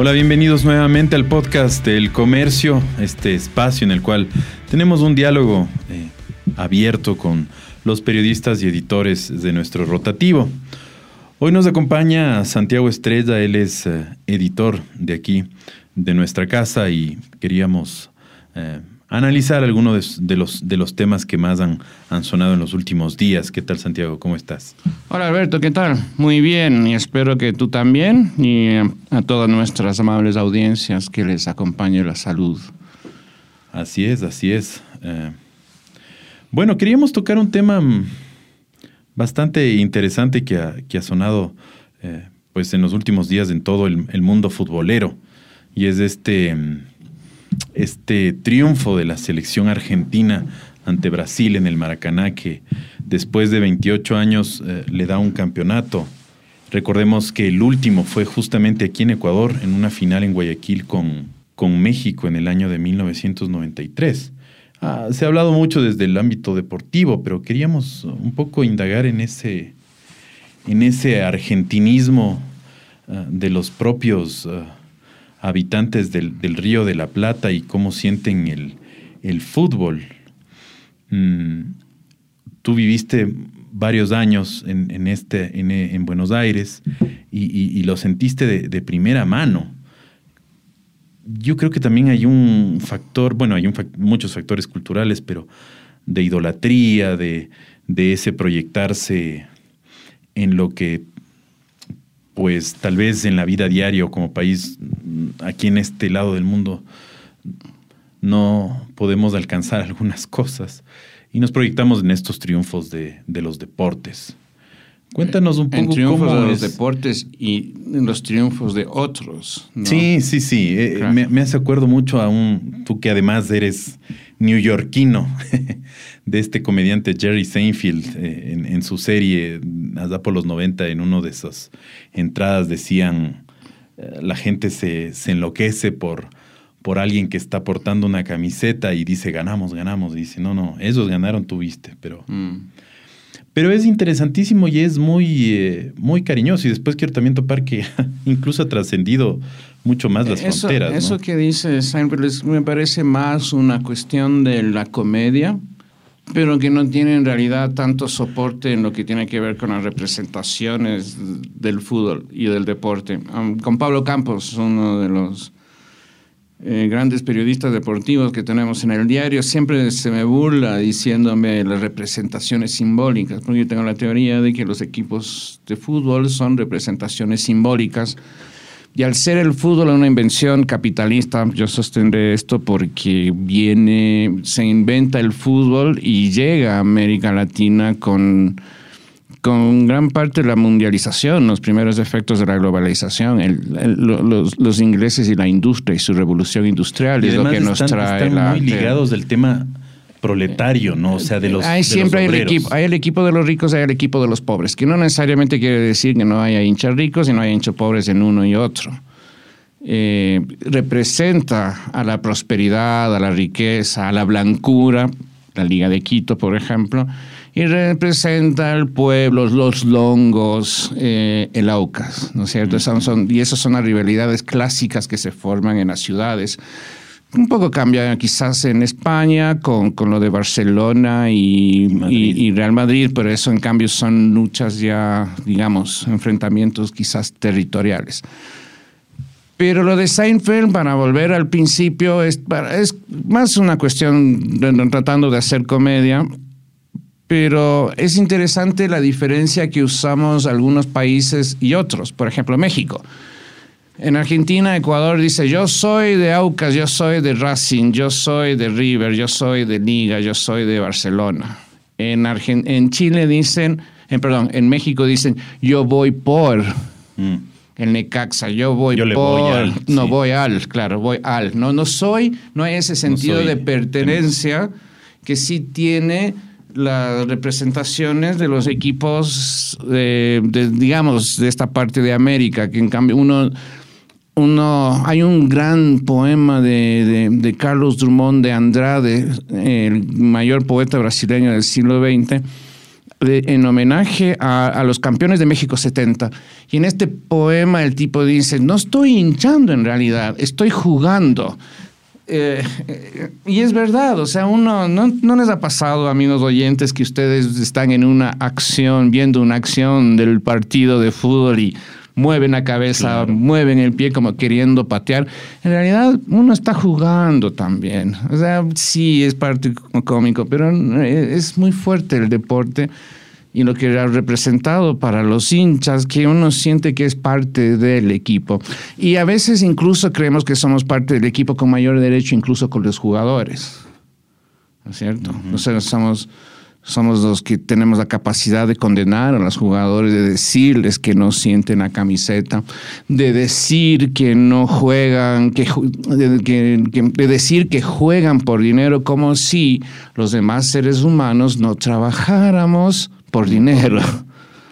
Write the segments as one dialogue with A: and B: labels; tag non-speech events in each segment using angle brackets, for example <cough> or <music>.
A: Hola, bienvenidos nuevamente al podcast del comercio, este espacio en el cual tenemos un diálogo eh, abierto con los periodistas y editores de nuestro rotativo. Hoy nos acompaña Santiago Estrella, él es eh, editor de aquí, de nuestra casa, y queríamos eh, analizar algunos de, los, de los temas que más han, han sonado en los últimos días. ¿Qué tal, Santiago? ¿Cómo estás?
B: Hola, Alberto, ¿qué tal? Muy bien, y espero que tú también, y a todas nuestras amables audiencias que les acompañe la salud.
A: Así es, así es. Eh, bueno, queríamos tocar un tema mm, bastante interesante que ha, que ha sonado eh, pues en los últimos días en todo el, el mundo futbolero, y es este mm, este triunfo de la selección argentina ante Brasil en el Maracaná, que después de 28 años eh, le da un campeonato. Recordemos que el último fue justamente aquí en Ecuador, en una final en Guayaquil con, con México en el año de 1993. Ah, se ha hablado mucho desde el ámbito deportivo, pero queríamos un poco indagar en ese, en ese argentinismo ah, de los propios ah, habitantes del, Río de la Plata y cómo sienten el, fútbol. Mm, tú viviste varios años en, este, en, Buenos Aires y, lo sentiste de, primera mano. Yo creo que también hay un factor, bueno, hay muchos factores culturales, pero de idolatría, de, de ese proyectarse en lo que pues tal vez en la vida diaria o como país aquí en este lado del mundo no podemos alcanzar <laughs> algunas cosas y nos proyectamos en estos triunfos de, los deportes. Cuéntanos un poco
B: en triunfos de los deportes y en los triunfos de otros.
A: Sí, sí, sí. Eh, me, me, hace acuerdo mucho a un, tú que además eres newyorkino, <laughs> de este comediante Jerry Seinfeld eh, en, su serie, allá por los 90, en uno de esas entradas decían, eh, la gente se, enloquece por, por alguien que está portando una camiseta y dice, ganamos, ganamos. Y dice, no, no, ellos ganaron, tuviste, pero... Mm. Pero es interesantísimo y es muy, eh, muy cariñoso. Y después quiero también topar que <laughs> incluso ha trascendido mucho más las fronteras.
B: Eso que dice Seinfeld me parece más una cuestión de la comedia, pero que no tiene en realidad tanto soporte en lo que tiene que ver con las representaciones del fútbol y del deporte. con Pablo Campos, uno de los eh, grandes periodistas deportivos que tenemos en el diario, siempre se me burla diciéndome las representaciones simbólicas, porque yo tengo la teoría de que los equipos de fútbol son representaciones simbólicas y al ser el fútbol una invención capitalista, yo sostendré esto porque viene, se inventa el fútbol y llega a América Latina con, con gran parte de la mundialización, los primeros efectos de la globalización, los, ingleses y la industria y su revolución industrial es lo que nos trae.
A: Están muy ligados del tema proletario, ¿no? O sea, de los.
B: Hay siempre hay, el equipo, hay el equipo de los ricos, hay el equipo de los pobres, que no necesariamente quiere decir que no haya hinchas ricos y no haya hinchas pobres en uno y otro. Eh, representa a la prosperidad, a la riqueza, a la blancura, la Liga de Quito, por ejemplo, y representa al pueblo, los longos, eh, el Aucas, ¿no es cierto? son, y esas son las rivalidades clásicas que se forman en las ciudades un poco cambia quizás en España con, con lo de Barcelona y, Real Madrid, pero eso en cambio son luchas ya, digamos, enfrentamientos quizás territoriales. Pero lo de Seinfeld, para volver al principio, es, es más una cuestión de, tratando de hacer comedia, pero es interesante la diferencia que usamos algunos países y otros, por ejemplo México. En Argentina, Ecuador dice, yo soy de Aucas, yo soy de Racing, yo soy de River, yo soy de Liga, yo soy de Barcelona. En, en Chile dicen, en, perdón, en México dicen, yo voy por mm. el Necaxa, yo voy por, no voy al, claro, voy al. No, no soy, no hay ese sentido de pertenencia que sí tiene las representaciones de los equipos, de, digamos, de esta parte de América, que en cambio uno uno, hay un gran poema de, Carlos Drummond de Andrade, el mayor poeta brasileño del siglo XX, en homenaje a, los campeones de México 70. Y en este poema el tipo dice, no estoy hinchando en realidad, estoy jugando. Eh, y es verdad, o sea, uno no, no les ha pasado, amigos oyentes, que ustedes están en una acción, viendo una acción del partido de fútbol y mueven la cabeza, mueven el pie como queriendo patear. En realidad uno está jugando también. O sea, sí es parte cómico, pero es muy fuerte el deporte y lo que ha representado para los hinchas, que uno siente que es parte del equipo. Y a veces incluso creemos que somos parte del equipo con mayor derecho, incluso con los jugadores. ¿No es cierto? O sea, somos somos los que tenemos la capacidad de condenar a los jugadores, de decirles que no sienten la camiseta, de decir que no juegan, que, de, decir que juegan por dinero como si los demás seres humanos no trabajáramos por dinero. <laughs>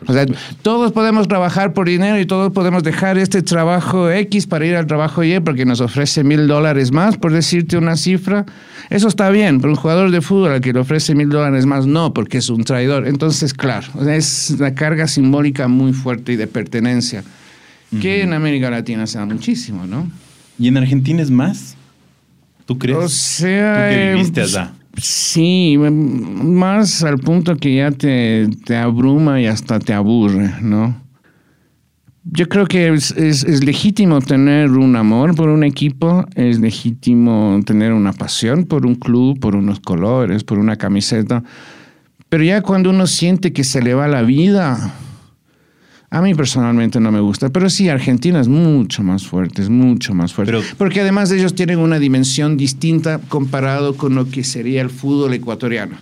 B: O sea, todos podemos trabajar por dinero y todos podemos dejar este trabajo X para ir al trabajo Y porque nos ofrece mil dólares más, por decirte una cifra. Eso está bien, pero un jugador de fútbol al que le ofrece mil dólares más no, porque es un traidor. Entonces, claro, es una carga simbólica muy fuerte y de pertenencia, que en América Latina se da muchísimo, ¿no?
A: ¿Y en Argentina es más? ¿Tú crees?
B: O sea,
A: ¿Tú que viviste allá?
B: Sí, más al punto que ya te, te abruma y hasta te aburre, ¿no? Yo creo que es, es, legítimo tener un amor por un equipo, es legítimo tener una pasión por un club, por unos colores, por una camiseta, pero ya cuando uno siente que se le va la vida, a mí personalmente no me gusta, pero sí, Argentina es mucho más fuerte, es mucho más fuerte. porque además ellos tienen una dimensión distinta comparado con lo que sería el fútbol ecuatoriano.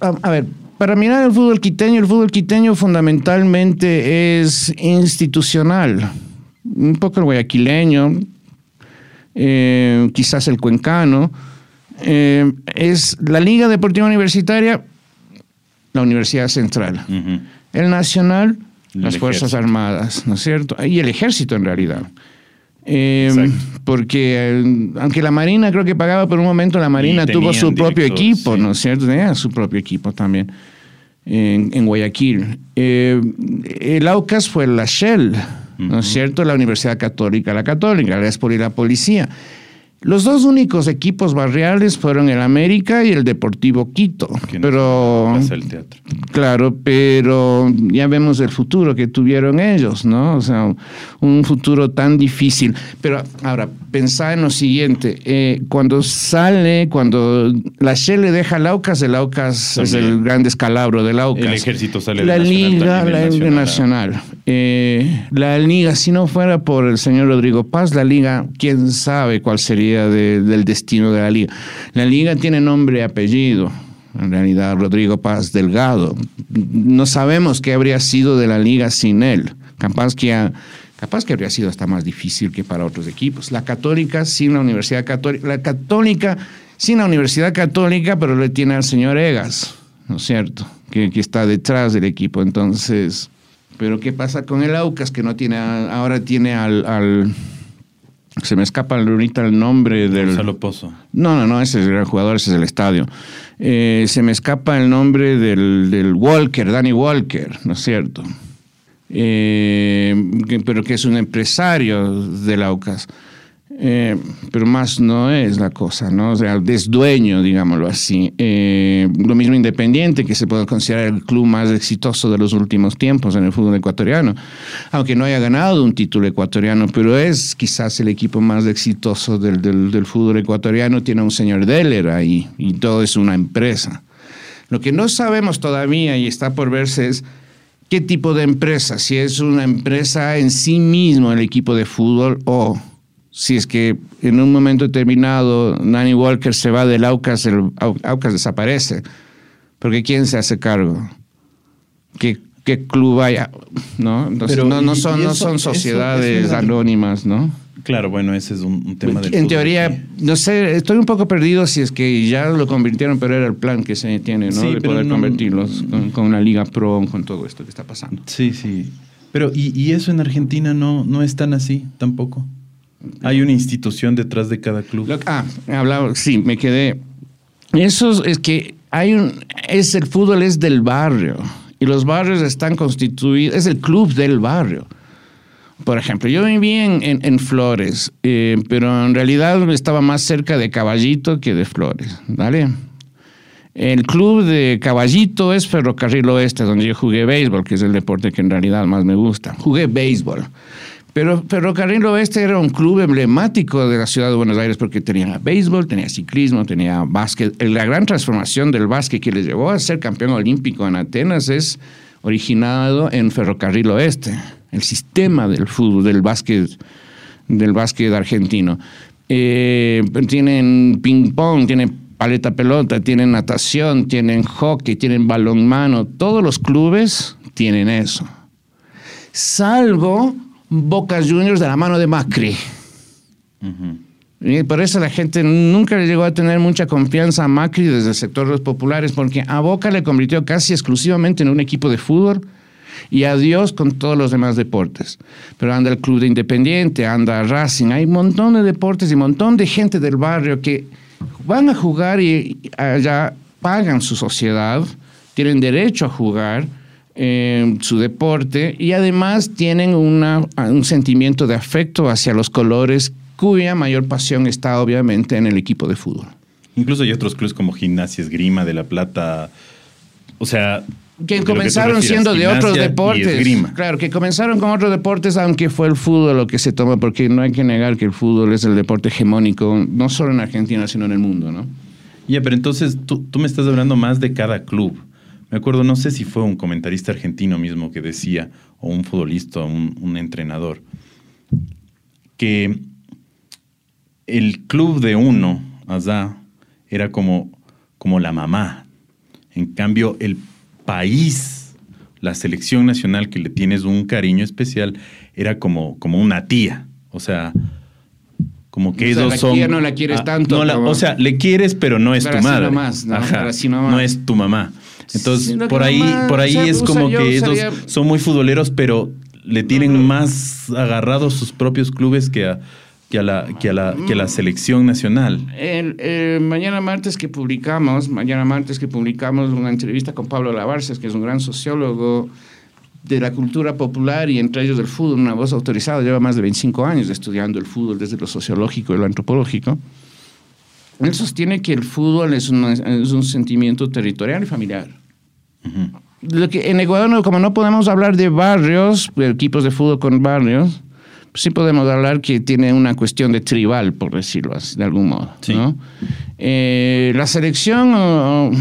B: A ver, para mirar el fútbol quiteño, el fútbol quiteño fundamentalmente es institucional. Un poco el guayaquileño, eh, quizás el cuencano. Eh, es la Liga Deportiva Universitaria, la Universidad Central. El nacional, las Fuerzas Armadas, ¿no es cierto? Y el ejército en realidad. Eh, porque eh, aunque la Marina creo que pagaba por un momento, la Marina tuvo su propio equipo, ¿no es cierto? Tenía su propio equipo también en, Guayaquil. Eh, el AUCAS fue la Shell, ¿no es cierto? La Universidad Católica, la Católica, la ESPOR y la Policía. Los dos únicos equipos barriales fueron el América y el Deportivo Quito. Pero
A: el teatro.
B: claro, pero ya vemos el futuro que tuvieron ellos, ¿no? O sea, un futuro tan difícil. Pero ahora pensá en lo siguiente: eh, cuando sale, cuando la Shell le deja al Aucas, el Aucas es el gran descalabro del Aucas.
A: El ejército sale
B: la Liga, la Liga Nacional. Eh, la Liga, si no fuera por el señor Rodrigo Paz, la Liga, quién sabe cuál sería del destino de la liga. La liga tiene nombre y apellido, en realidad Rodrigo Paz Delgado. No sabemos qué habría sido de la liga sin él. Capaz que, capaz que habría sido hasta más difícil que para otros equipos. La católica sin la Universidad Católica, la católica sin la Universidad Católica, pero le tiene al señor Egas, ¿no es cierto? Que, que está detrás del equipo. Entonces, pero ¿qué pasa con el Aucas que no tiene, ahora tiene al se me escapa ahorita el nombre del.
A: Gonzalo Pozo.
B: No, no, no, ese es el jugador, ese es el estadio. Eh, se me escapa el nombre del, del Walker, Danny Walker, ¿no es cierto? Eh, pero que es un empresario del Aucas. Eh, pero más no es la cosa, ¿no? O sea, es dueño, digámoslo así. Eh, lo mismo Independiente, que se puede considerar el club más exitoso de los últimos tiempos en el fútbol ecuatoriano, aunque no haya ganado un título ecuatoriano, pero es quizás el equipo más exitoso del, del, fútbol ecuatoriano, tiene un señor Deller ahí y todo es una empresa. Lo que no sabemos todavía y está por verse es qué tipo de empresa, si es una empresa en sí mismo el equipo de fútbol o si es que en un momento determinado Nanny Walker se va del Aucas, el Aucas desaparece. Porque ¿quién se hace cargo? ¿Qué, qué club hay? ¿No? Entonces, no, no, son, no son sociedades anónimas, ¿no?
A: Claro, bueno, ese es un, tema
B: de... En teoría, no sé, estoy un poco perdido si es que ya lo convirtieron, pero era el plan que se tiene, ¿no? de poder convertirlos con, una liga pro, con todo esto que está pasando.
A: Sí, sí. Pero, ¿y, y eso en Argentina no, no es tan así tampoco? Hay una institución detrás de cada club.
B: ah, hablaba, sí, me quedé. Eso es que hay un, es el fútbol es del barrio y los barrios están constituidos, es el club del barrio. Por ejemplo, yo viví en, Flores, eh, pero en realidad estaba más cerca de Caballito que de Flores, ¿vale? El club de Caballito es Ferrocarril Oeste, donde yo jugué béisbol, que es el deporte que en realidad más me gusta. Jugué béisbol. Pero Ferrocarril Oeste era un club emblemático de la ciudad de Buenos Aires porque tenía béisbol, tenía ciclismo, tenía básquet. La gran transformación del básquet que les llevó a ser campeón olímpico en Atenas es originado en Ferrocarril Oeste, el sistema del fútbol, del básquet, del básquet argentino. Eh, tienen ping-pong, tienen paleta pelota, tienen natación, tienen hockey, tienen balonmano. Todos los clubes tienen eso. Salvo Boca Juniors de la mano de Macri. Y por eso la gente nunca le llegó a tener mucha confianza a Macri desde el sector de los populares, porque a Boca le convirtió casi exclusivamente en un equipo de fútbol y adiós con todos los demás deportes. Pero anda el Club de Independiente, anda Racing, hay un montón de deportes y un montón de gente del barrio que van a jugar y allá pagan su sociedad, tienen derecho a jugar eh, su deporte y además tienen una, un sentimiento de afecto hacia los colores cuya mayor pasión está obviamente en el equipo de fútbol.
A: Incluso hay otros clubes como Gimnasia Esgrima de La Plata, o sea...
B: Que comenzaron siendo de otros deportes. Claro, que comenzaron con otros deportes, aunque fue el fútbol lo que se toma, porque no hay que negar que el fútbol es el deporte hegemónico, no solo en Argentina, sino en el mundo, ¿no?
A: Ya, pero entonces tú, tú me estás hablando más de cada club. Me acuerdo, no sé si fue un comentarista argentino mismo que decía, o un futbolista, un, un entrenador, que el club de uno, allá, era como, como la mamá. En cambio, el país, la selección nacional que le tienes un cariño especial, era como, como una tía. O sea, como que ellos son.
B: no la quieres ah, tanto.
A: o sea, le quieres, pero no es tu madre. ¿no? no es tu mamá. Entonces, por ahí, por ahí es como que ellos son muy futboleros, pero le tienen más agarrados sus propios clubes que a, que a la, que a la, que la selección nacional.
B: El, mañana martes que publicamos, mañana martes que publicamos una entrevista con Pablo Lavarces, que es un gran sociólogo de la cultura popular y entre ellos del fútbol, una voz autorizada, lleva más de 25 años estudiando el fútbol desde lo sociológico y lo antropológico. Él sostiene que el fútbol es un, es un sentimiento territorial y familiar. Lo que en Ecuador, como no podemos hablar de barrios, de equipos de fútbol con barrios, sí podemos hablar que tiene una cuestión de tribal, por decirlo así, de algún modo. Eh, la selección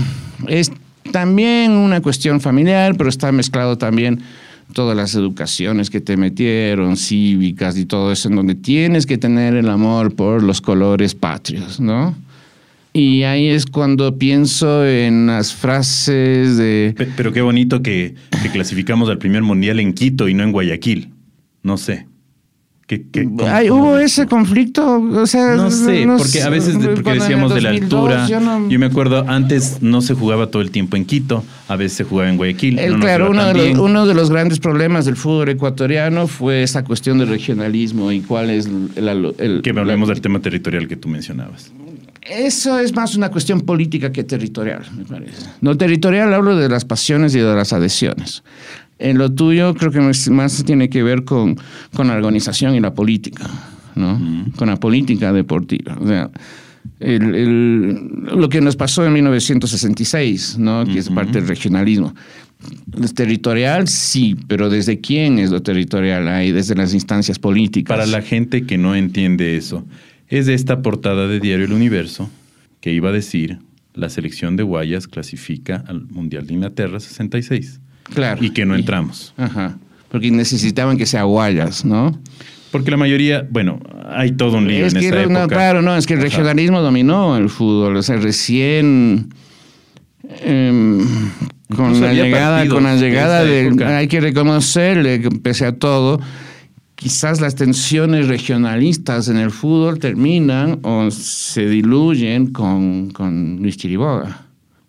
B: es también una cuestión familiar, pero está mezclado también todas las educaciones que te metieron, cívicas y todo eso, en donde tienes que tener el amor por los colores patrios, ¿no? Y ahí es cuando pienso en las frases de...
A: Pero qué bonito que, clasificamos al primer mundial en Quito y no en Guayaquil. No sé.
B: ¿Hubo ese conflicto? O sea,
A: no sé, porque a veces porque decíamos de la altura. Yo, me acuerdo, antes no se jugaba todo el tiempo en Quito, a veces se jugaba en Guayaquil.
B: claro, uno de, los, uno de, los, grandes problemas del fútbol ecuatoriano fue esa cuestión del regionalismo y cuál es el...
A: que hablemos del tema territorial que tú mencionabas.
B: Eso es más una cuestión política que territorial, me parece. No territorial hablo de las pasiones y de las adhesiones. En lo tuyo creo que más tiene que ver con, con la organización y la política, ¿no? Con la política deportiva. O sea, lo que nos pasó en 1966, ¿no? Que es parte del regionalismo. ¿Es territorial? Sí, pero ¿desde quién es lo territorial? Ahí, desde las instancias políticas.
A: Para la gente que no entiende eso, es esta portada de Diario El Universo que iba a decir la selección de Guayas clasifica al Mundial de Inglaterra 66.
B: Claro.
A: Y que no entramos.
B: Ajá. Porque necesitaban que sea Guayas, ¿no?
A: Porque la mayoría, bueno, hay todo un lío en que, esa
B: época. claro, no, es que el regionalismo dominó el fútbol. O sea, recién em, con, la llegada, con la llegada, de, hay que reconocerle pese a todo, quizás las tensiones regionalistas en el fútbol terminan o se diluyen con, Luis Chiriboga.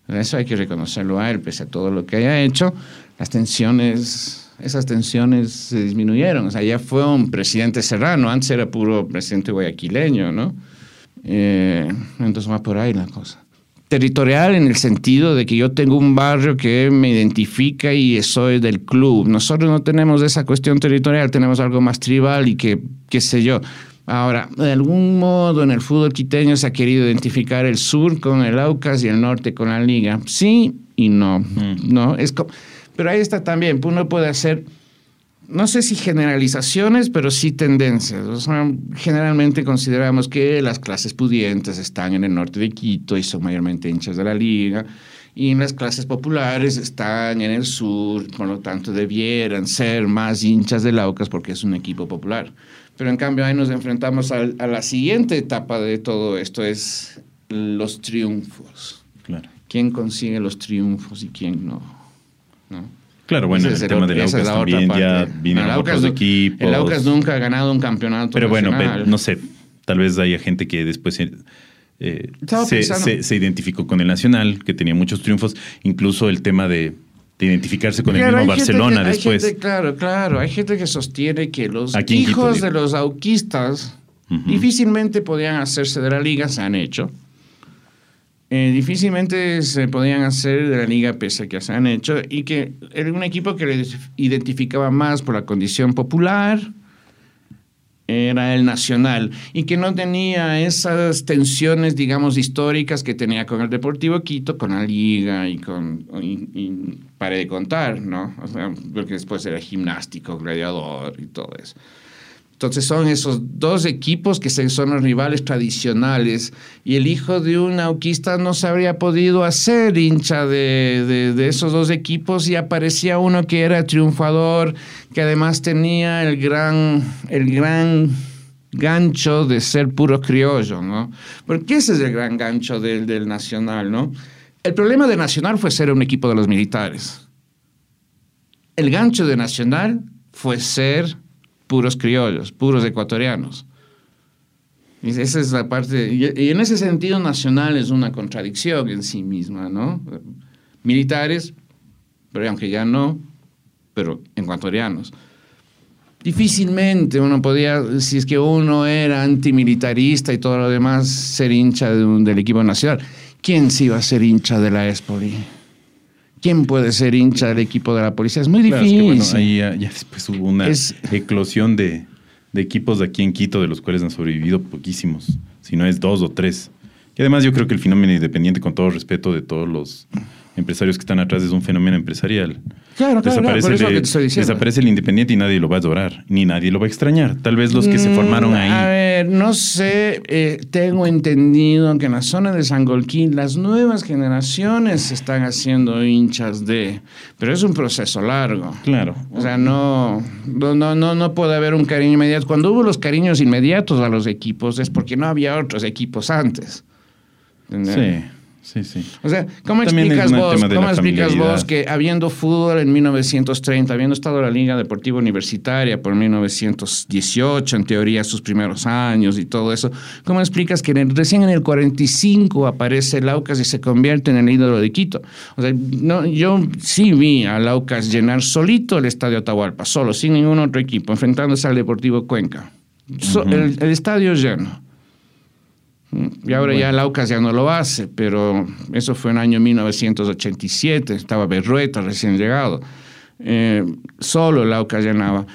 B: Eso hay que reconocerlo a él, pese a todo lo que haya hecho, las tensiones, esas tensiones se disminuyeron. O sea, ya fue un presidente serrano, antes era puro presidente guayaquileño, ¿no? Eh, entonces va por ahí la cosa. Territorial en el sentido de que yo tengo un barrio que me identifica y soy del club. Nosotros no tenemos esa cuestión territorial, tenemos algo más tribal y que, qué sé yo. Ahora, de algún modo en el fútbol quiteño se ha querido identificar el sur con el Aucas y el norte con la liga. Sí y no. Mm. no es pero ahí está también, uno puede hacer no sé si generalizaciones, pero sí tendencias. generalmente consideramos que las clases pudientes están en el norte de Quito y son mayormente hinchas de la liga, y las clases populares están en el sur, por lo tanto debieran ser más hinchas de Laucas porque es un equipo popular. Pero en cambio ahí nos enfrentamos a, a la siguiente etapa de todo esto, es los triunfos.
A: Claro.
B: ¿Quién consigue los triunfos y quién no? ¿No?
A: Claro, bueno, el, tema del Aucas también ya vienen otros equipos.
B: El Aucas nunca ha ganado un campeonato
A: Pero bueno, no sé, tal vez haya gente que después eh, se, identificó con el Nacional, que tenía muchos triunfos, incluso el tema de, identificarse con el mismo Barcelona después.
B: claro, claro, hay gente que sostiene que los hijos de los auquistas difícilmente podían hacerse de la liga, se han hecho. Eh, difícilmente se podían hacer de la liga pese a que se han hecho y que era un equipo que les identificaba más por la condición popular, era el nacional y que no tenía esas tensiones, digamos, históricas que tenía con el Deportivo Quito, con la liga y con, y, para de contar, ¿no? O sea, porque después era gimnástico, gladiador y todo eso. Entonces son esos dos equipos que son los rivales tradicionales y el hijo de un nauquista no se habría podido hacer hincha de, esos dos equipos y aparecía uno que era triunfador, que además tenía el gran, el gran gancho de ser puro criollo, ¿no? Porque ese es el gran gancho del, del Nacional, ¿no? El problema de Nacional fue ser un equipo de los militares. El gancho de Nacional fue ser puros criollos, puros ecuatorianos. Y esa es la parte, y en ese sentido nacional es una contradicción en sí misma, ¿no? Militares, pero aunque ya no, pero ecuatorianos. Difícilmente uno podía, si es que uno era antimilitarista y todo lo demás, ser hincha del equipo nacional. ¿Quién se iba a ser hincha de la Espoli? ¿Quién puede ser hincha del equipo de la policía? Es muy difícil.
A: ahí ya, después hubo una eclosión de, de, equipos de aquí en Quito, de los cuales han sobrevivido poquísimos, si no es dos o tres. Y además yo creo que el fenómeno independiente, con todo respeto de todos los empresarios que están atrás, es un fenómeno empresarial.
B: Claro, claro, desaparece,
A: el, desaparece el independiente y nadie lo va a adorar, ni nadie lo va a extrañar. Tal vez los que se mm, formaron ahí.
B: A ver, no sé, eh, tengo entendido que en la zona de Sangolquín las nuevas generaciones se están haciendo hinchas de, pero es un proceso largo.
A: Claro.
B: O sea, no, no, no, no puede haber un cariño inmediato. Cuando hubo los cariños inmediatos a los equipos es porque no había otros equipos antes.
A: Sí. Sí, sí.
B: O sea, ¿cómo explicas vos, ¿cómo explicas vos que habiendo fútbol en 1930, habiendo estado la Liga Deportiva Universitaria por 1918, en teoría sus primeros años y todo eso, ¿cómo explicas que recién en el 45 aparece Laucas y se convierte en el ídolo de Quito? O sea, no, yo sí vi a Laucas llenar solito el Estadio Atahualpa, solo, sin ningún otro equipo, enfrentándose al Deportivo Cuenca. el, el estadio lleno. Y ahora ya Laucas ya no lo hace, pero eso fue en el año 1987, estaba Berrueta recién llegado. Eh, solo Laucas llenaba.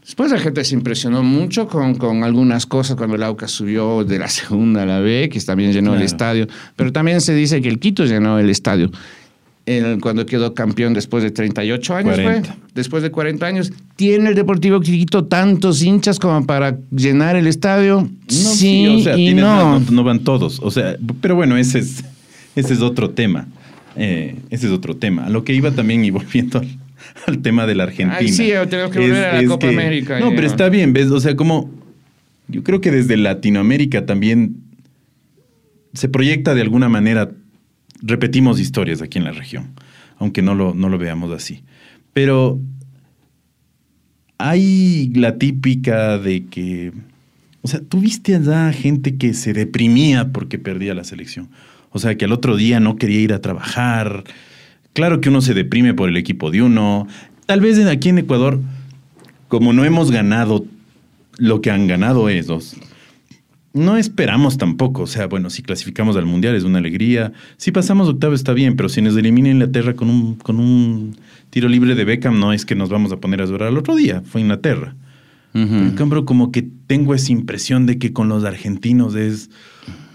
B: Después la gente se impresionó mucho con, con algunas cosas cuando Laucas subió de la <laughs> segunda a la B, que también llenó el estadio, pero también se dice que el Quito llenó el estadio cuando quedó campeón después de 38 años, después de 40 años. ¿Tiene el Deportivo Quito tantos hinchas como para llenar el estadio? No, sí, o sea, no.
A: no. van todos. O sea, pero bueno, ese es, ese es otro tema. Eh, ese es otro tema. A lo que iba también y volviendo al, tema de la Argentina. Ay,
B: sí, tenemos que volver a la Copa América.
A: No, pero está bien, ¿ves? O sea, como yo creo que desde Latinoamérica también se proyecta de alguna manera repetimos historias aquí en la región, aunque no lo, no lo veamos así. Pero hay la típica de que, o sea, tuviste allá gente que se deprimía porque perdía la selección. O sea, que al otro día no quería ir a trabajar. Claro que uno se deprime por el equipo de uno. Tal vez aquí en Ecuador, como no hemos ganado lo que han ganado esos, no esperamos tampoco. O sea, bueno, si clasificamos al Mundial es una alegría. Si pasamos octavo está bien, pero si nos elimina Inglaterra con un, con un tiro libre de Beckham, no es que nos vamos a poner a llorar al otro día. Fue Inglaterra. En cambio, como que tengo esa impresión de que con los argentinos es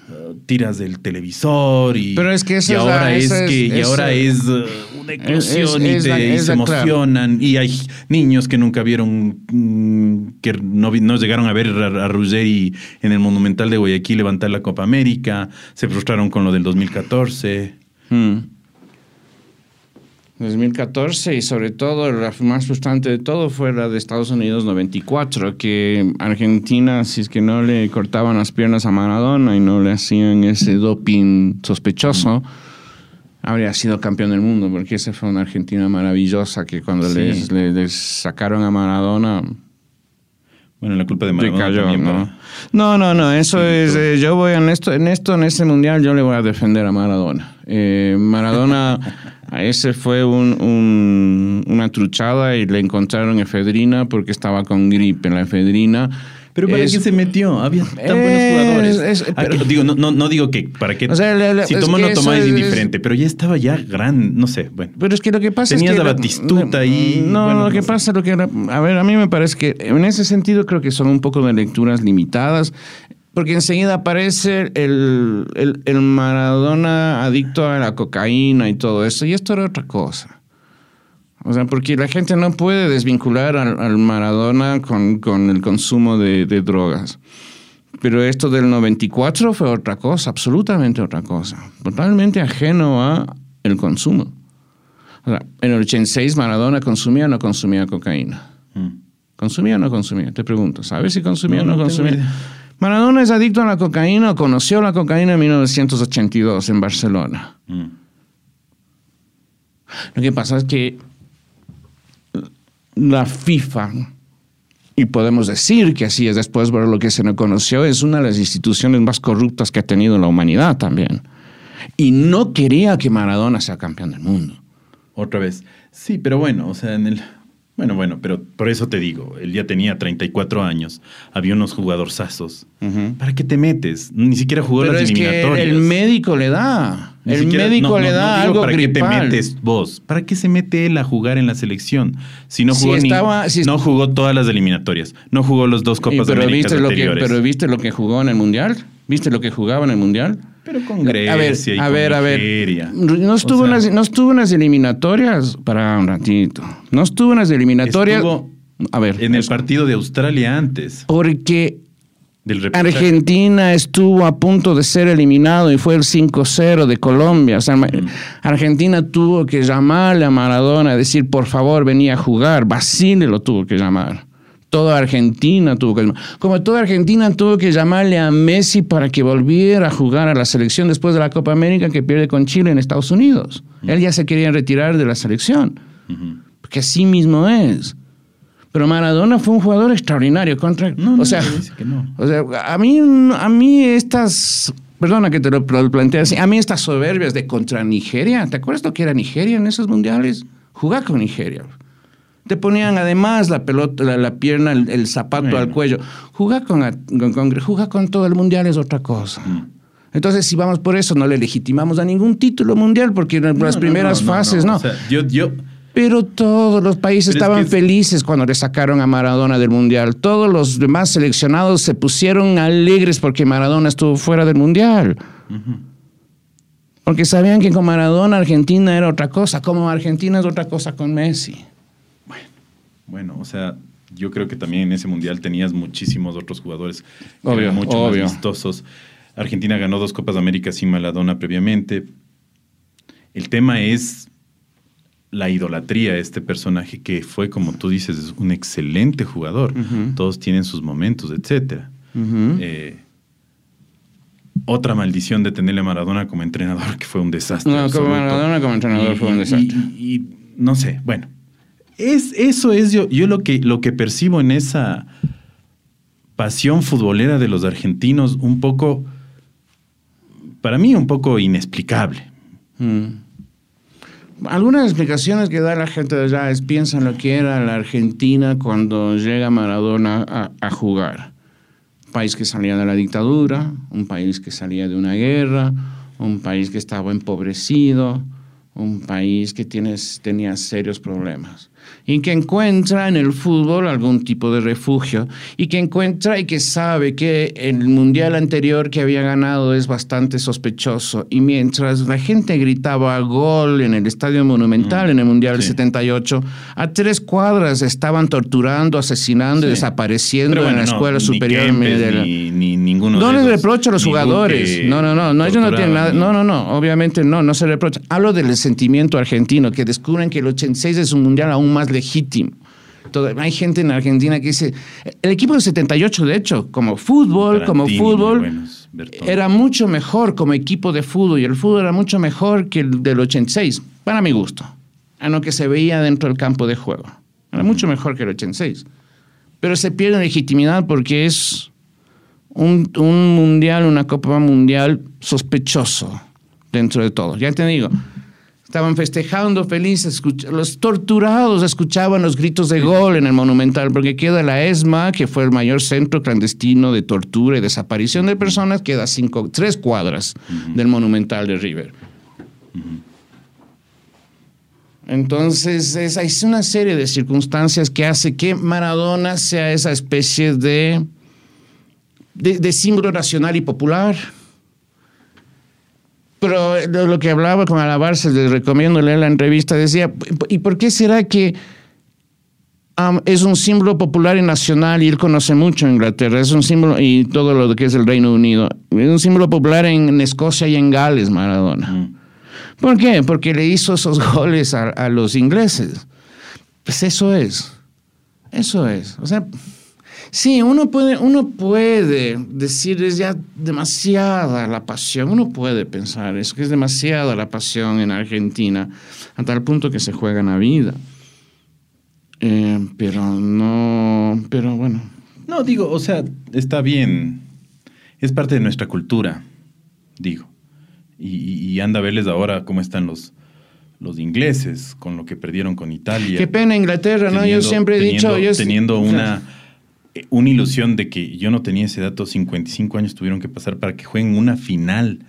A: uh, tiras del televisor y,
B: Pero es que eso
A: y ahora
B: la-
A: es, que y ahora es uh, una eclosión
B: es-
A: y,
B: es
A: te- y
B: es
A: se
B: la clave.
A: emocionan y hay niños que nunca vieron mm, que no, no llegaron a ver a, a Ruggeri en el Monumental de Guayaquil levantar la Copa América, se frustraron con lo del 2014.
B: Mm. 2014 y sobre todo la más frustrante de todo fue la de Estados Unidos 94, que Argentina, si es que no le cortaban las piernas a Maradona y no le hacían ese doping sospechoso, habría sido campeón del mundo, porque esa fue una Argentina maravillosa que cuando
A: Sí.
B: les, les- les sacaron a Maradona
A: Bueno, la culpa de Maradona
B: Recayó,
A: también
B: ¿no?
A: para-
B: No, no, no, eso
A: Sí,
B: es, eh, yo voy en esto, en esto, en este mundial, yo le voy a defender a Maradona. Eh, Maradona, <laughs> a ese fue un, un- una truchada y le encontraron efedrina porque estaba con gripe. La efedrina.
A: Pero ¿para
B: es-
A: qué se metió? Había tan buenos
B: Es-
A: jugadores.
B: es-
A: Ah,
B: pero-
A: digo, no, no, no digo que para qué.
B: O sea,
A: si tomó no tomó es indiferente, pero ya estaba ya gran, no sé, bueno.
B: Pero es que lo que pasa
A: Tenías
B: es que...
A: la Batistuta ahí,
B: No,
A: bueno,
B: lo que pasa, lo que... A ver, a mí me parece que en ese sentido creo que son un poco de lecturas limitadas, porque enseguida aparece el, el, el Maradona adicto a la cocaína y todo eso, y esto era otra cosa. O sea, porque la gente no puede desvincular al, al Maradona con, con el consumo de, de drogas. Pero esto del 94 fue otra cosa, absolutamente otra cosa. Totalmente ajeno a el consumo. O sea, en el 86 Maradona consumía o no consumía cocaína.
A: Mm.
B: ¿Consumía o no consumía? Te pregunto, ¿sabes si consumía
A: No,
B: o no, consumía? Maradona es adicto a la cocaína o conoció la cocaína en 1982 en Barcelona.
A: Mm.
B: Lo que pasa es que la FIFA, y podemos decir que así es después por lo que se nos conoció, es una de las instituciones más corruptas que ha tenido la humanidad también. Y no quería que Maradona sea campeón del mundo.
A: Otra vez. Sí, pero bueno, o sea, en el. Bueno, bueno, pero por eso te digo, él ya tenía 34 años, había unos jugadorzazos. ¿Para qué te metes? Ni siquiera jugó
B: Pero
A: las
B: es que el médico le da.
A: Ni
B: el
A: siquiera-
B: médico
A: no,
B: le
A: no
B: da
A: digo
B: algo
A: ¿Para
B: gripal.
A: qué te metes vos? ¿Para qué se mete él a jugar en la selección? Si no
B: Si
A: jugó, ni-
B: estaba- si-
A: no jugó todas las eliminatorias, no jugó los dos
B: Y
A: Copas
B: pero
A: Américas
B: viste lo que pero viste lo que jugó en el mundial viste lo que jugaba en el mundial
A: Pero con Grecia
B: a ver
A: y
B: a
A: con
B: ver a ver
A: Nigeria.
B: no estuvo
A: O sea,
B: en las, no estuvo eliminatorias para un ratito no estuvo en las eliminatorias
A: Estuvo
B: a ver
A: en el partido de Australia antes
B: porque
A: del.
B: Argentina estuvo a punto de ser eliminado y fue el 5-0 de Colombia. O sea, ma- Argentina tuvo que llamarle a Maradona, decir, por favor, venía a jugar. Basile lo tuvo que llamar. Toda Argentina tuvo que. Como toda Argentina tuvo que llamarle a Messi para que volviera a jugar a la selección después de la Copa América que pierde con Chile en Estados Unidos. Él ya se quería retirar de la selección.
A: Ujú.
B: Porque así mismo es. Pero Maradona fue un jugador extraordinario contra...
A: No, no,
B: o sea,
A: no.
B: o sea, a mí, a mí estas, perdona que te lo, plantee así, a mí estas soberbias de contra Nigeria, ¿te acuerdas lo que era Nigeria en esos mundiales? Jugar con Nigeria. Te ponían además la pelota, la, la pierna, el, el zapato
A: Bueno.
B: al cuello. Jugar con, con, con- jugar con todo el mundial es otra cosa.
A: Mm.
B: Entonces, si vamos por eso, no le legitimamos a ningún título mundial, porque en
A: No,
B: las primeras
A: no, no,
B: fases no.
A: O sea, yo, yo,
B: Pero todos los países
A: Pero es
B: estaban
A: que-
B: felices cuando le sacaron a Maradona del Mundial. Todos los demás seleccionados se pusieron alegres porque Maradona estuvo fuera del Mundial. Porque sabían que con Maradona Argentina era otra cosa, como Argentina es otra cosa con Messi.
A: Bueno, o sea, yo creo que también en ese mundial tenías muchísimos otros jugadores que
B: Obvio,
A: eran mucho
B: obvio.
A: más vistosos. Argentina ganó dos Copas de América sin Maradona previamente. El tema es la idolatría de este personaje que fue, como tú dices, es un excelente jugador. Todos tienen sus momentos, etcétera.
B: Ujú.
A: Eh, otra maldición de tenerle a Maradona como entrenador, <laughs> que fue un desastre.
B: No, como. Maradona como entrenador
A: Y-
B: fue un
A: y-
B: desastre.
A: Y, y no sé, bueno. Es, eso es yo, yo lo, que, lo que percibo en esa pasión futbolera de los argentinos, un poco, para mí, un poco inexplicable.
B: Mm. Algunas explicaciones que da la gente de allá es piensan lo que era la Argentina cuando llega Maradona a, a jugar. país que salía de la dictadura, un país que salía de una guerra, un país que estaba empobrecido, un país que tiene, tenía serios problemas y que encuentra en el fútbol algún tipo de refugio y que encuentra y que sabe que el mundial anterior que había ganado es bastante sospechoso y mientras la gente gritaba gol en el Estadio Monumental en el Mundial del 78, a tres cuadras estaban torturando, asesinando y desapareciendo en la escuela superior.
A: Ni, ni, ninguno
B: no les reprocho a los jugadores. No, no, no, no, ellos no tienen nada. No, no, no, obviamente no, no se reprocha. Hablo del sentimiento argentino, que descubren que el 86 es un mundial aún más legítimo. hay gente en Argentina que dice, el equipo del 78, de hecho, como fútbol, como fútbol, era mucho mejor como equipo de fútbol y el fútbol era mucho mejor que el del 86, para mi gusto, a lo que se veía dentro del campo de juego. Era mucho mejor que el 86. Pero se pierde legitimidad porque es un, un mundial, una Copa Mundial sospechoso dentro de todo. Ya te digo, Estaban festejando felices, los torturados escuchaban los gritos de gol en el Monumental, porque queda la ESMA, que fue el mayor centro clandestino de tortura y desaparición de personas, queda cinco, tres cuadras del Monumental de River. Entonces, es, es una serie de circunstancias que hace que Maradona sea esa especie de, de, de símbolo nacional y popular pero lo que hablaba con Alabarse, les recomiendo leer la entrevista, decía, ¿y por qué será que es un símbolo popular y nacional y él conoce mucho Inglaterra, es un símbolo, y todo lo que es el Reino Unido, es un símbolo popular en, Escocia y en Gales, Maradona. Mm. ¿Por qué? Porque le hizo esos <laughs> goles a, a los ingleses. Pues eso es, eso es. O sea, Sí, uno puede, uno puede decir es ya demasiada la pasión, uno puede pensar eso, que es demasiada la pasión en Argentina, a tal punto que se juega la vida. Eh, pero no, pero bueno.
A: No, digo, o sea, está bien, es parte de nuestra cultura, digo. Y, anda a verles ahora cómo están los, los ingleses con lo que perdieron con Italia.
B: Qué pena Inglaterra, ¿no? Yo siempre he dicho... Yo
A: teniendo una una ilusión de que yo no tenía ese dato, 55 años tuvieron que pasar para que jueguen una final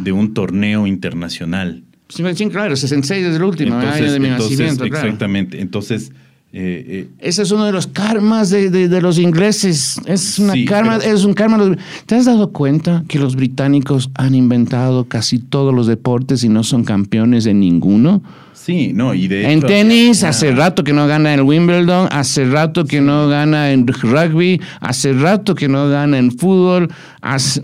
A: de un torneo internacional.
B: Sí, claro, 66 es el último año de mi nacimiento.
A: Exactamente, entonces... Eh, eh,
B: Ese es uno de los karmas de, los ingleses. Es, una karma, es un karma. ¿Te has dado cuenta que los británicos han inventado casi todos los deportes y no son campeones de ninguno?
A: Sí, no, y de
B: En tenis, hace rato que no gana en Wimbledon, hace rato que no gana en rugby, hace rato que no gana en fútbol, hace,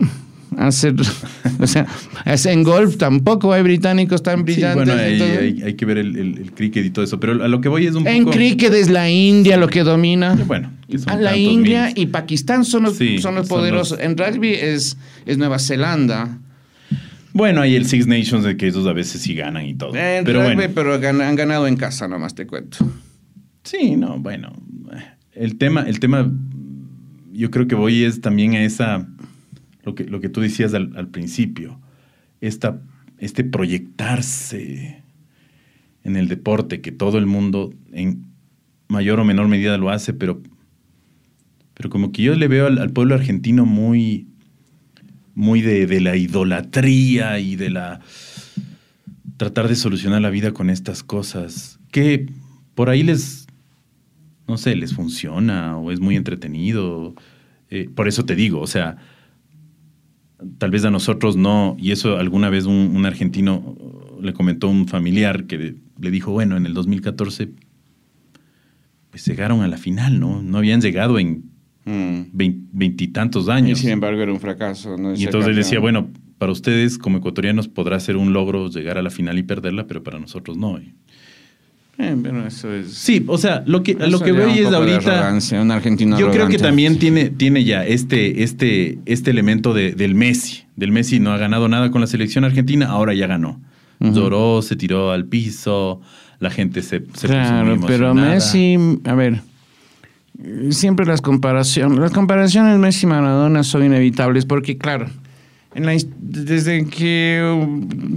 B: o sea, en golf tampoco hay británicos tan brillantes.
A: bueno, hay, que ver el, cricket y todo eso, pero a lo que voy es un
B: en poco... En cricket es la India lo que domina. Bueno, la India y Pakistán son los, son los poderosos. En rugby es, es Nueva Zelanda.
A: Bueno, hay el Six Nations de que esos a veces sí ganan y todo.
B: pero bueno. pero han ganado en casa, nomás te cuento.
A: Sí, no, bueno. El tema, el tema, yo creo que voy es también a esa, lo que, lo que tú decías al, principio, esta, este proyectarse en el deporte, que todo el mundo en mayor o menor medida lo hace, pero, pero como que yo le veo al pueblo argentino muy muy de, la idolatría y de la tratar de solucionar la vida con estas cosas, que por ahí les, no sé, les funciona o es muy entretenido. Eh, por eso te digo, o sea, tal vez a nosotros no, y eso alguna vez un, argentino le comentó a un familiar que le dijo, bueno, en el 2014 pues llegaron a la final, ¿no? No habían llegado en Mm. veintitantos años.
B: Y sin embargo era un fracaso.
A: y entonces él decía, bueno, para ustedes como ecuatorianos podrá ser un logro llegar a la final y perderla, pero para nosotros no.
B: Eh, eso es...
A: Sí, o sea, lo que, lo que veo es ahorita...
B: Un argentino
A: yo creo que también tiene, tiene ya este, este, este elemento de, del Messi. Del Messi no ha ganado nada con la selección argentina, ahora ya ganó. Lloró, se tiró al piso, la gente se... se
B: claro, pero Messi, a ver, siempre las comparaciones, las comparaciones Messi y Maradona son inevitables porque, claro, en la, desde que,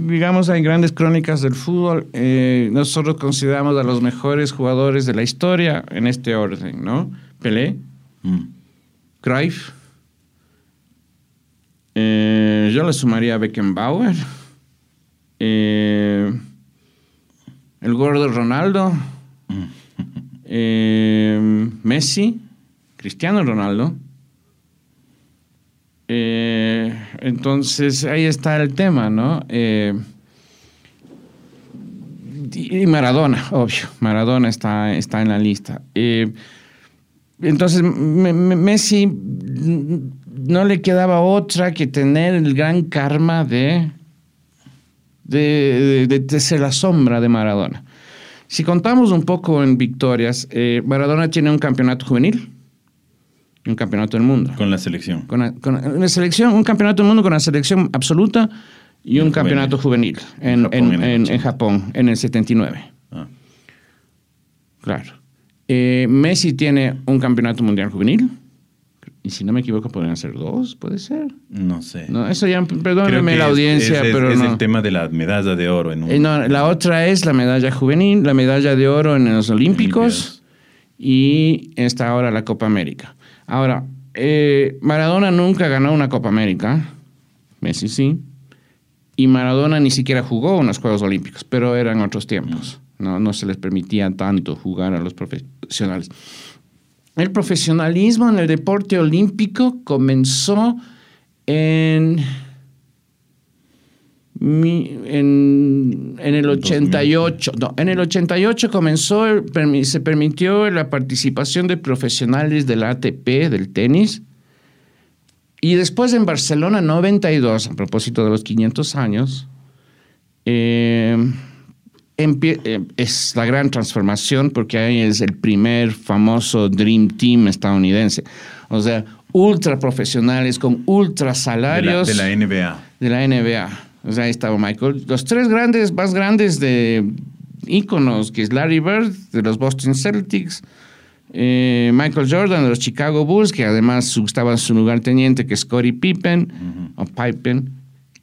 B: digamos, hay grandes crónicas del fútbol, eh, nosotros consideramos a los mejores jugadores de la historia en este orden, ¿no? Pelé, mm. Cruyff, yo le sumaría a Beckenbauer. Eh, el gordo Ronaldo. Eh, Messi. Cristiano Ronaldo. Eh, entonces ahí está el tema, ¿no? Eh, y Maradona, obvio. Maradona está, está en la lista. Eh, entonces, Messi no le quedaba otra que tener el gran karma de, de, ser la sombra de Maradona. Si contamos un poco en victorias, Maradona tiene un campeonato juvenil, un campeonato del mundo.
A: Con la selección.
B: Con la, selección, un campeonato del mundo con la selección absoluta y un campeonato juvenil, en, en, Japón, en, el 79. Ah. Claro. Eh, Messi tiene un campeonato mundial juvenil. Y si no me equivoco, podrían ser dos, ¿puede ser?
A: No sé.
B: No, eso ya, perdóneme la audiencia,
A: es,
B: pero
A: es el tema de la medalla de oro. En
B: un... Eh, no, la otra es la medalla juvenil, la medalla de oro en los Olímpicos y está ahora la Copa América. Ahora, eh, Maradona nunca ganó una Copa América, Messi sí, y Maradona ni siquiera jugó unos Juegos Olímpicos, pero eran otros tiempos. No, no se les permitía tanto jugar a los profesionales. El profesionalismo en el deporte olímpico comenzó en en, en, el 88, no, en el 88 comenzó, se permitió la participación de profesionales del ATP, del tenis, y después en Barcelona 92, a propósito de los 500 años, eh, eh, es la gran transformación porque ahí es el primer famoso Dream Team estadounidense. O sea, ultra profesionales con ultra salarios.
A: De la, de la NBA.
B: De la NBA o sea, ahí estaba Michael. Los tres grandes, más grandes de íconos, que es Larry Bird, de los Boston Celtics, eh, Michael Jordan, de los Chicago Bulls, que además estaba en su lugar teniente, que es Scottie Pippen, o Pippen,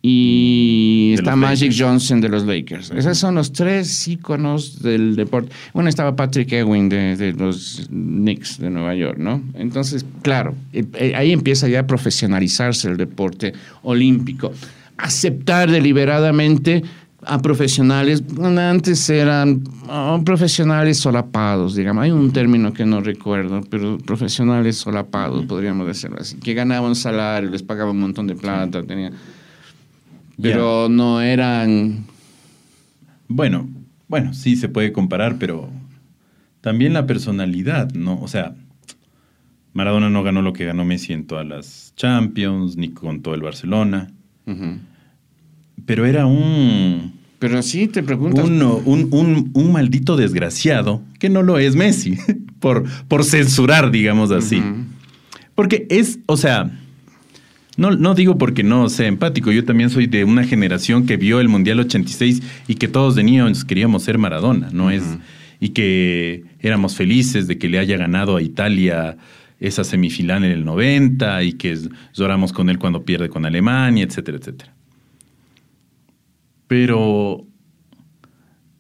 B: y está Magic Johnson de los Lakers. Esos son los tres íconos del deporte. Bueno, estaba Patrick Ewing de, de, los Knicks de Nueva York, ¿no? Entonces, claro, eh, eh, ahí empieza ya a profesionalizarse el deporte olímpico aceptar deliberadamente a profesionales, antes eran oh, profesionales solapados, digamos, hay un término que no recuerdo, pero profesionales solapados, podríamos decirlo así, que ganaban salario, les pagaban un montón de plata, tenían, pero no eran...
A: Bueno, bueno, sí se puede comparar, pero también la personalidad, ¿no? O sea, Maradona no ganó lo que ganó Messi en todas las Champions, ni con todo el Barcelona. Pero era un...
B: Pero sí, te preguntas.
A: Un, maldito desgraciado, que no lo es Messi, <laughs> por, por censurar, digamos así. Porque es, o sea, no, no digo porque no sea empático, yo también soy de una generación que vio el Mundial 86 y que todos de niños queríamos ser Maradona, ¿no? es Y que éramos felices de que le haya ganado a Italia esa semifinal en el 90 y que lloramos con él cuando pierde con Alemania, etcétera, etcétera. Pero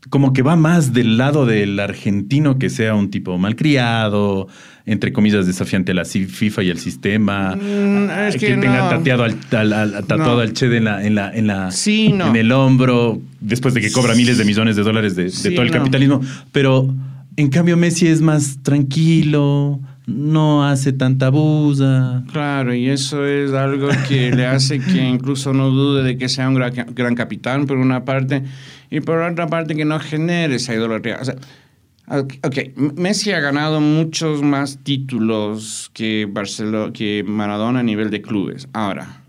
A: como que va más del lado del argentino que sea un tipo malcriado, entre comillas, desafiante a la FIFA y al sistema, mm, es que, tenga tateado al, tatuado al Che en la, en la, en la en el hombro, después de que cobra miles de millones de dólares de, todo el capitalismo. Pero en cambio, Messi es más tranquilo, no hace tanta bulla.
B: Claro, y eso es algo que le hace que <laughs> incluso no dude de que sea un gran, capitán, por una parte, y por otra parte que no genere esa idolatría. O sea, ok, Messi ha ganado muchos más títulos que, Barcelona, que Maradona a nivel de clubes. Ahora,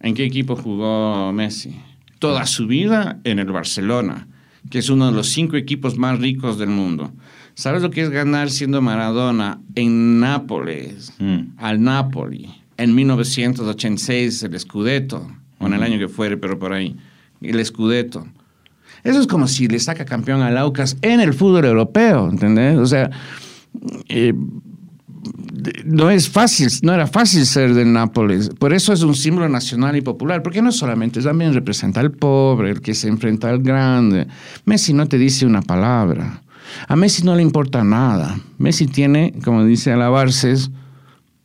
B: ¿en qué equipo jugó Messi? Toda su vida en el Barcelona, que es uno de los cinco equipos más ricos del mundo. ¿Sabes lo que es ganar siendo Maradona en Nápoles, mm. al Napoli, en 1986, el Scudetto, o en el año que fuere, pero por ahí, el Scudetto? Eso es como si le saca campeón al Aucas en el fútbol europeo, ¿entendés? O sea, eh, no es fácil, no era fácil ser del Nápoles. Por eso es un símbolo nacional y popular, porque no solamente también representa al pobre, el que se enfrenta al grande. Messi no te dice una palabra. A Messi no le importa nada. Messi tiene, como dice Alabarces,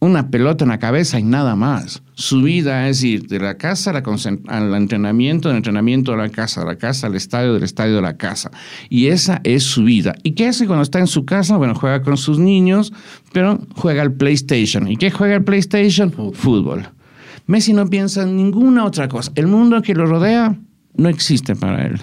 B: una pelota en la cabeza y nada más. Su vida es ir de la casa al entrenamiento, del entrenamiento a la casa, de la casa al estadio, del estadio a la casa. Y esa es su vida. ¿Y qué hace cuando está en su casa? Bueno, juega con sus niños, pero juega al PlayStation. ¿Y qué juega al PlayStation? Fútbol. Messi no piensa en ninguna otra cosa. El mundo que lo rodea no existe para él.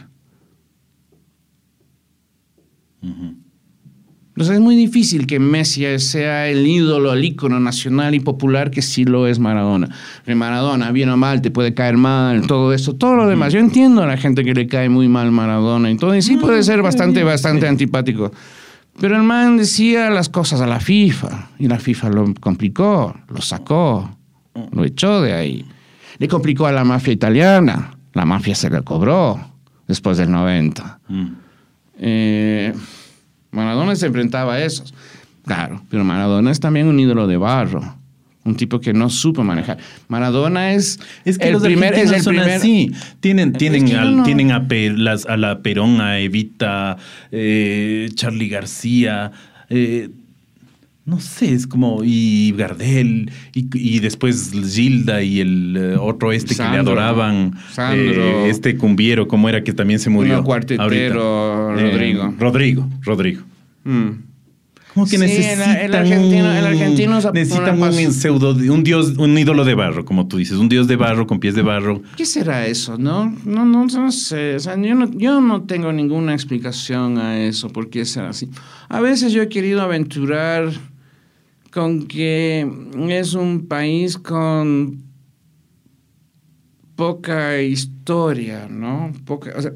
B: Entonces es muy difícil que Messi sea el ídolo, el ícono nacional y popular que sí lo es Maradona. Maradona, bien o mal, te puede caer mal, todo eso, todo lo demás. Yo entiendo a la gente que le cae muy mal Maradona y todo, y sí puede ser bastante, bastante antipático. Pero el man decía las cosas a la FIFA y la FIFA lo complicó, lo sacó, lo echó de ahí. Le complicó a la mafia italiana, la mafia se le cobró después del 90. Mm. Eh, Maradona se enfrentaba a esos. Claro, pero Maradona es también un ídolo de barro. Un tipo que no supo manejar. Maradona es,
A: es que el los primer, es el primer. Así. Tienen, tienen, tienen a, a, la Perón, a Evita, eh, Charlie García. Eh, no sé, es como. Y Gardel, y, después Gilda y el eh, otro este que le adoraban. Sandro. este cumbiero, ¿cómo era que también se murió?
B: Un cuartetero, Rodrigo.
A: Rodrigo, Rodrigo. Mm. Como que
B: sí,
A: necesitan
B: el, argentino, el argentino
A: necesitan un pseudo, un dios, un ídolo de barro, como tú dices, un dios de barro con pies de barro.
B: ¿Qué será eso? No, no, no, no sé. O sea, yo, no, yo no tengo ninguna explicación a eso, por qué será así. A veces yo he querido aventurar con que es un país con poca historia, ¿no? Poca, o sea,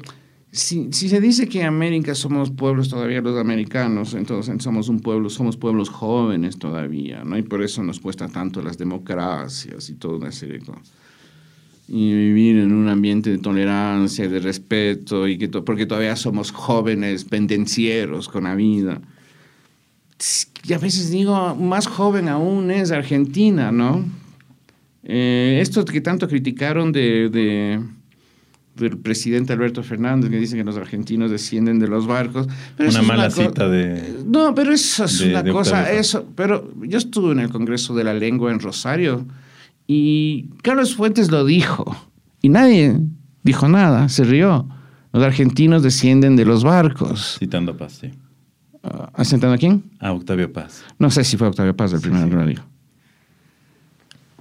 B: si, se dice que América somos pueblos todavía los americanos, entonces somos un pueblo, somos pueblos jóvenes todavía, ¿no? Y por eso nos cuesta tanto las democracias y todo una serie de cosas. Y vivir en un ambiente de tolerancia, de respeto, y que porque todavía somos jóvenes, pendencieros con la vida. Y a veces digo, más joven aún es Argentina, ¿no? Eh, esto que tanto criticaron de del presidente Alberto Fernández que dice que los argentinos descienden de los barcos.
A: una mala cita de...
B: No, pero eso es una cosa, eso, pero yo estuve en el Congreso de la Lengua en Rosario y Carlos Fuentes lo dijo y nadie dijo nada, se rió. Los argentinos descienden de los barcos.
A: Citando a Paz, sí.
B: Uh, ¿Citando a quién?
A: A Octavio Paz.
B: No sé si fue Octavio Paz el lo dijo.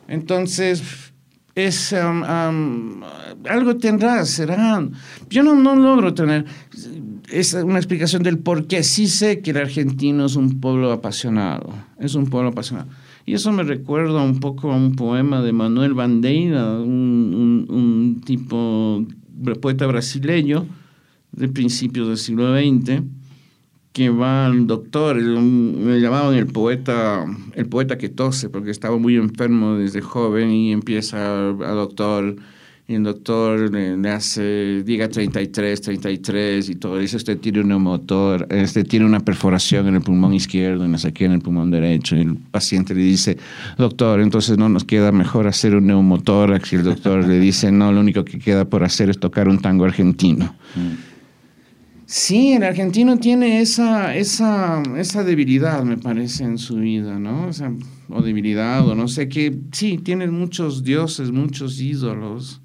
B: Entonces, es um, um, algo tendrá, será. Yo no, no logro tener es una explicación del por qué. Sí sé que el argentino es un pueblo apasionado, es un pueblo apasionado. Y eso me recuerda un poco a un poema de Manuel Bandeira, un, un, un tipo poeta brasileño de principios del siglo XX que va al doctor, me llamaban el poeta, el poeta que tose, porque estaba muy enfermo desde joven y empieza al doctor, y el doctor le, hace, diga 33, 33 y todo, dice, usted tiene un neumotor, este tiene una perforación en el pulmón izquierdo sé qué en el pulmón derecho, y el paciente le dice, doctor, entonces no nos queda mejor hacer un neumotor, y el doctor le dice, no, lo único que queda por hacer es tocar un tango argentino. Mm. Sí, el argentino tiene esa, esa, esa debilidad, me parece, en su vida, ¿no? O, sea, o debilidad, o no sé qué. Sí, tiene muchos dioses, muchos ídolos.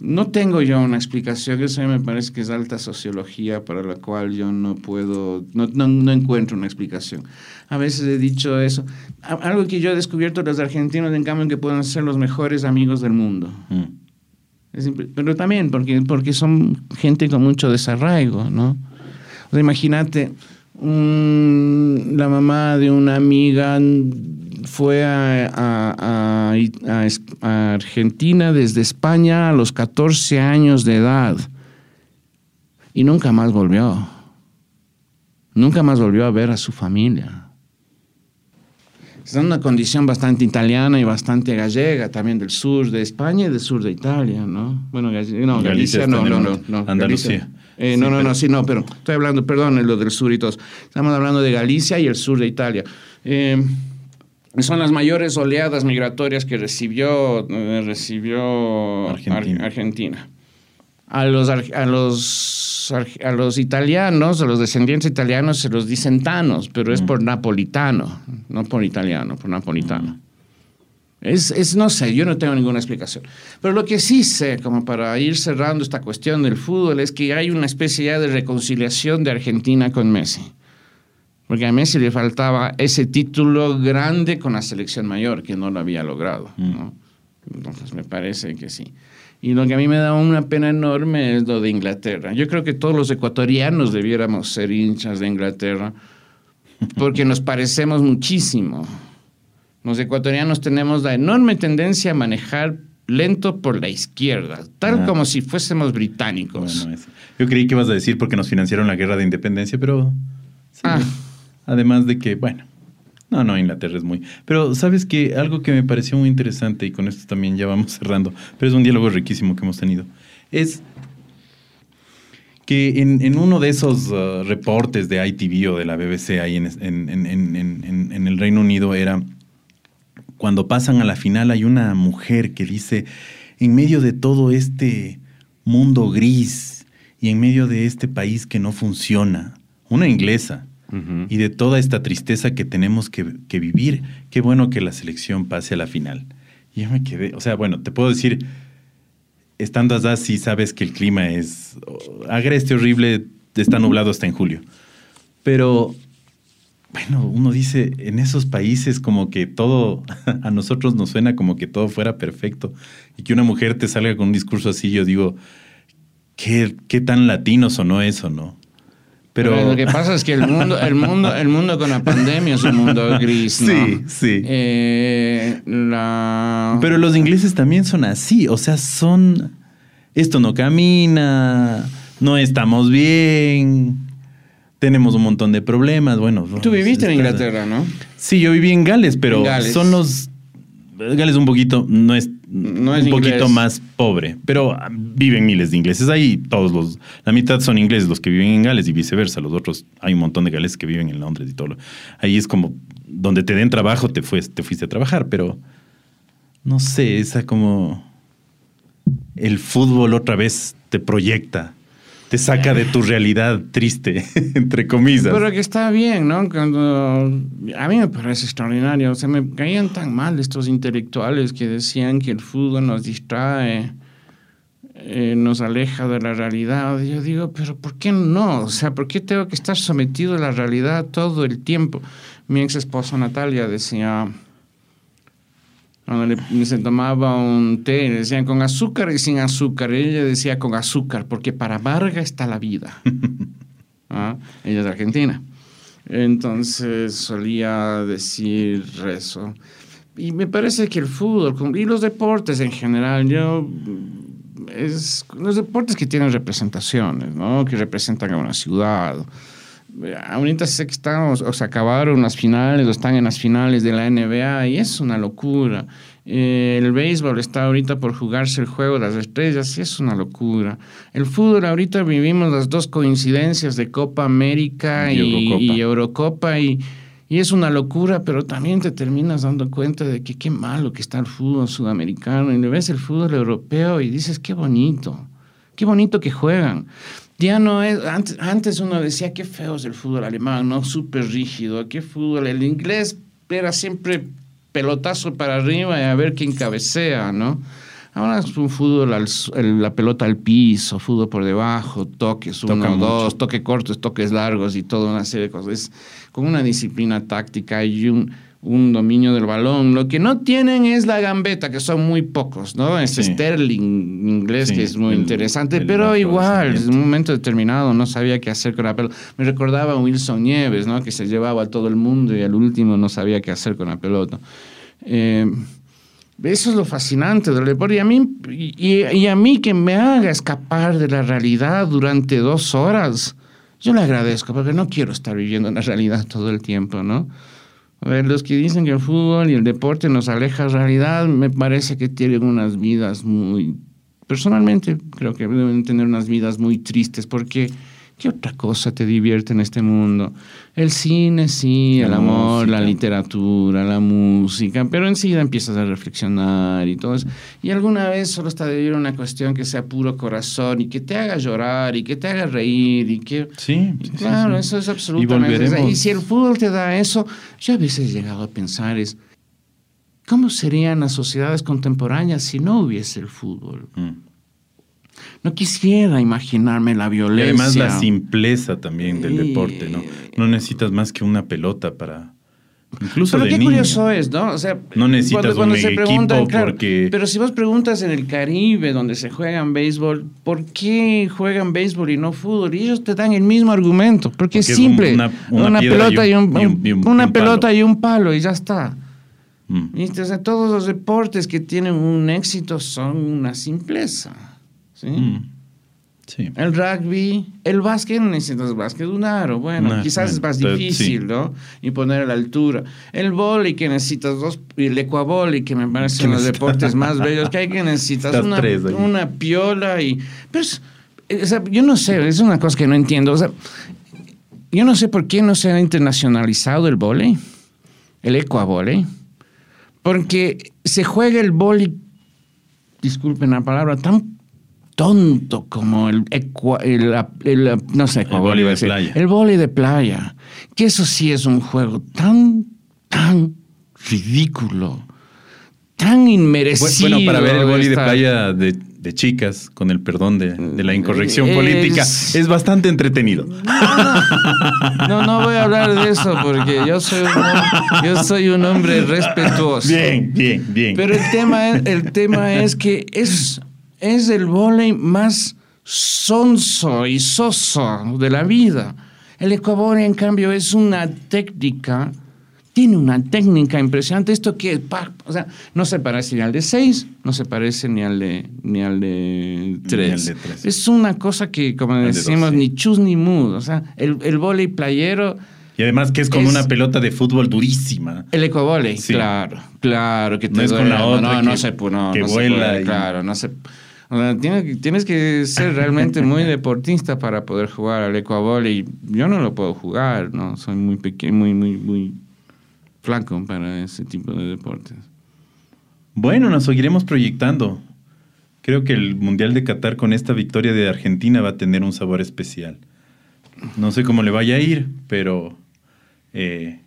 B: No tengo yo una explicación, eso me parece que es alta sociología para la cual yo no puedo, no, no, encuentro una explicación. A veces he dicho eso. Algo que yo he descubierto de los argentinos, en cambio, que pueden ser los mejores amigos del mundo. Mm pero también porque, porque son gente con mucho desarraigo, ¿no? imagínate, la mamá de una amiga fue a, a, Argentina desde España a los 14 años de edad y nunca más volvió. Nunca más volvió a ver a su familia. En una condición bastante italiana y bastante gallega, también del sur de España y del sur de Italia, ¿no? Bueno, no, Galicia, no, no, no, no.
A: Andalucía.
B: Eh, no, no, no, sí, no, pero estoy hablando, perdón, lo del sur y todo. Estamos hablando de Galicia y el sur de Italia. Eh, son las mayores oleadas migratorias que recibió, eh, recibió Argentina. A los, a los los, a los italianos, a los descendientes italianos, se los dicen tanos, pero es por napolitano, no por italiano, por napolitano. Es, es, no sé, yo no tengo ninguna explicación. Pero lo que sí sé, como para ir cerrando esta cuestión del fútbol, es que hay una especie ya de reconciliación de Argentina con Messi. Porque a Messi le faltaba ese título grande con la selección mayor, que no lo había logrado. ¿no? Entonces me parece que sí. Y lo que a mí me da una pena enorme es lo de Inglaterra. Yo creo que todos los ecuatorianos debiéramos ser hinchas de Inglaterra, porque nos parecemos muchísimo. Los ecuatorianos tenemos la enorme tendencia a manejar lento por la izquierda, tal
A: Ah.
B: como si fuésemos británicos.
A: Bueno. Yo creí que ibas a decir porque nos financiaron la guerra de independencia, pero. sí.
B: Ah.
A: Además de que, bueno. No, no, Inglaterra es muy. Pero sabes que algo que me pareció muy interesante, y con esto también ya vamos <laughs> cerrando, pero es un diálogo riquísimo que hemos tenido, es que en, en uno de esos uh, reportes de ITV o de la BBC ahí en, en- en- el Reino Unido era cuando pasan a la final hay una mujer que dice, en medio de todo este mundo gris y en medio de este país que no funciona, una inglesa, Y de toda esta tristeza que tenemos que, que vivir, qué bueno que la selección pase a la final. Y yo me quedé, o sea, bueno, te puedo decir, estando allá sí sabes que el clima es oh, agreste, horrible, está nublado hasta en julio. Pero, bueno, uno dice, en esos países como que todo, <laughs> a nosotros nos suena como que todo fuera perfecto. Y que una mujer te salga con un discurso así, yo digo, ¿qué, qué tan latino sonó eso, no?
B: Pero, lo que pasa es que el mundo, el mundo, el mundo con la pandemia es un mundo gris, ¿no?
A: Sí, sí.
B: Eh, la...
A: Pero los ingleses también son así, o sea, son... Esto no camina, no estamos bien, tenemos un montón de problemas, bueno...
B: Tú viviste en Inglaterra, ¿no?
A: Sí, yo viví en Gales, pero
B: En Gales.
A: son los... Gales un poquito, no es,
B: No es
A: un poquito más pobre, pero ah, viven miles de ingleses. Ahí todos los, la mitad son ingleses los que viven en Gales y viceversa. Los otros, hay un montón de galeses que viven en Londres y todo. lo- Ahí es como, donde te den trabajo te, fues- te fuiste a trabajar, pero no sé, esa como el fútbol otra vez te proyecta, te saca de tu realidad triste, <laughs> entre comillas.
B: Pero que está bien, ¿no? Cuando a mí me parece extraordinario, o sea, me caían tan mal estos intelectuales que decían que el fútbol nos distrae, eh, nos aleja de la realidad. Yo digo, pero ¿por qué no? O sea, ¿por qué tengo que estar sometido a la realidad todo el tiempo? Mi ex esposa Natalia decía, cuando le- se tomaba un té, le decían con azúcar y sin azúcar. Y ella decía con azúcar, porque para amarga está la vida. <laughs> ¿Ah? Ella es de Argentina. Entonces solía decir eso. Y me parece que el fútbol y los deportes en general, yo es los deportes que tienen representaciones, ¿no? Que representan a una ciudad. Ahorita sé que estamos, o se acabaron las finales, o están en las finales de la NBA y es una locura. Eh, el béisbol está ahorita por jugarse el juego de las estrellas y es una locura. El fútbol ahorita vivimos las dos coincidencias de Copa América
A: Y
B: y,
A: Eurocopa.
B: y Eurocopa y, y es una locura, pero también te terminas dando cuenta de que qué malo que está el fútbol sudamericano y le ves el fútbol europeo y dices qué bonito, qué bonito que juegan. Ya no es, antes, antes uno decía qué feo es el fútbol alemán, ¿no? Súper rígido, qué fútbol, el inglés era siempre pelotazo para arriba y a ver quién cabecea, ¿no? Ahora es un fútbol, al el- la pelota al piso, fútbol por debajo, toques,
A: Toca
B: uno,
A: mucho.
B: dos, toques cortos, toques largos y toda una serie de cosas. Es con una disciplina táctica y un, un dominio del balón. Lo que no tienen es la gambeta, que son muy pocos, ¿no? Es
A: Sí.
B: Sterling inglés,
A: Sí,
B: que es muy
A: el-
B: interesante,
A: el
B: pero igual, en un momento determinado no sabía qué hacer con la pelota. Me recordaba a Wilson Nieves, ¿no? Que se llevaba a todo el mundo y al último no sabía qué hacer con la pelota. Eh, eso es lo fascinante del deporte. Y a, mí, y, y a mí que me haga escapar de la realidad durante dos horas, yo le agradezco, porque no quiero estar viviendo en la realidad todo el tiempo, ¿no? Los que dicen que el fútbol y el deporte nos aleja realidad, me parece que tienen unas vidas muy... Personalmente creo que deben tener unas vidas muy tristes, porque ¿Qué otra cosa te divierte en este mundo? El cine, sí, el amor, la literatura, la música, pero enseguida empiezas a reflexionar y todo eso. Y alguna vez solo está de vivir una cuestión que sea puro corazón y que te haga llorar y que te haga reír y que...
A: Sí,
B: claro,
A: sí.
B: eso es
A: Y
B: absolutamente...
A: volveremos.
B: Y si el fútbol te da eso, yo a veces he llegado a pensar es, ¿cómo serían las sociedades contemporáneas si no hubiese el fútbol?
A: Mm.
B: No quisiera imaginarme la
A: Y
B: violencia.
A: además la simpleza también del
B: Y-
A: deporte, ¿no? No necesitas más que una pelota para... Incluso
B: Pero
A: de
B: qué
A: niño.
B: curioso es, ¿no? O sea,
A: No necesitas un
B: se
A: equipo
B: preguntan, claro,
A: porque-
B: Pero si vos preguntas en el Caribe, donde se juegan béisbol, ¿por qué juegan béisbol y no fútbol? Y ellos te dan el mismo argumento, porque, es
A: Porque es un-
B: simple.
A: una-
B: pelota
A: y un-
B: un,
A: y un- y un-
B: una
A: un
B: pelota y un palo y ya está.
A: Mm.
B: ¿Viste? O sea, todos los deportes que tienen un éxito son una simpleza. ¿Sí?
A: Mm. Sí.
B: El rugby, el básquet no necesitas básquet un aro. Bueno,
A: No,
B: quizás es más difícil,
A: sí.
B: ¿no? Y poner a la altura. El vóley que necesitas dos, y el ecuavóley que me parece
A: Que
B: uno de los
A: necesita-
B: deportes más bellos que hay que necesitas una, una piola y... Pero es- o sea, yo no sé, es una cosa que no entiendo. O sea, yo no sé por qué no se ha internacionalizado el vóley, el ecuavóley, porque se juega el vóley, disculpen la palabra, tan tonto como el, el, el- no sé,
A: vóley
B: iba a
A: de playa.
B: El vóley de playa, que eso sí es un juego tan, tan ridículo, tan inmerecido.
A: Bueno, para ver el boli de playa de, de chicas, con el perdón de, de la incorrección
B: Es-
A: política, es bastante entretenido.
B: No, no voy a hablar de eso porque yo soy un, yo soy un hombre respetuoso.
A: Bien, bien, bien.
B: Pero el tema es, el tema es que es, es el vóley más sonso y soso de la vida. El ecuavóley, en cambio, es una técnica, tiene una técnica impresionante. Esto que, o sea, no se parece ni al de 6, no se parece ni al de ni al de 3.
A: al de tres.
B: Es una cosa que, como
A: de
B: decimos,
A: dos, sí.
B: ni chus ni mud. O sea, el, el vóley playero,
A: Y además que es con
B: Es-
A: una pelota de fútbol durísima.
B: el ecuavóley,
A: Sí.
B: claro, claro, que te
A: No es con la
B: no,
A: otra
B: no,
A: que-
B: no se pu- no,
A: que
B: no se
A: vuela
B: puede,
A: y-
B: claro, no se o sea, tiene- tienes que ser realmente muy <laughs> deportista para poder jugar al ecuavóley. Yo no lo puedo jugar, no, soy muy pequeño, muy muy muy flaco para ese tipo de deportes.
A: Bueno, nos seguiremos proyectando. Creo que el Mundial de Qatar con esta victoria de Argentina va a tener un sabor especial. No sé cómo le vaya a ir, pero eh,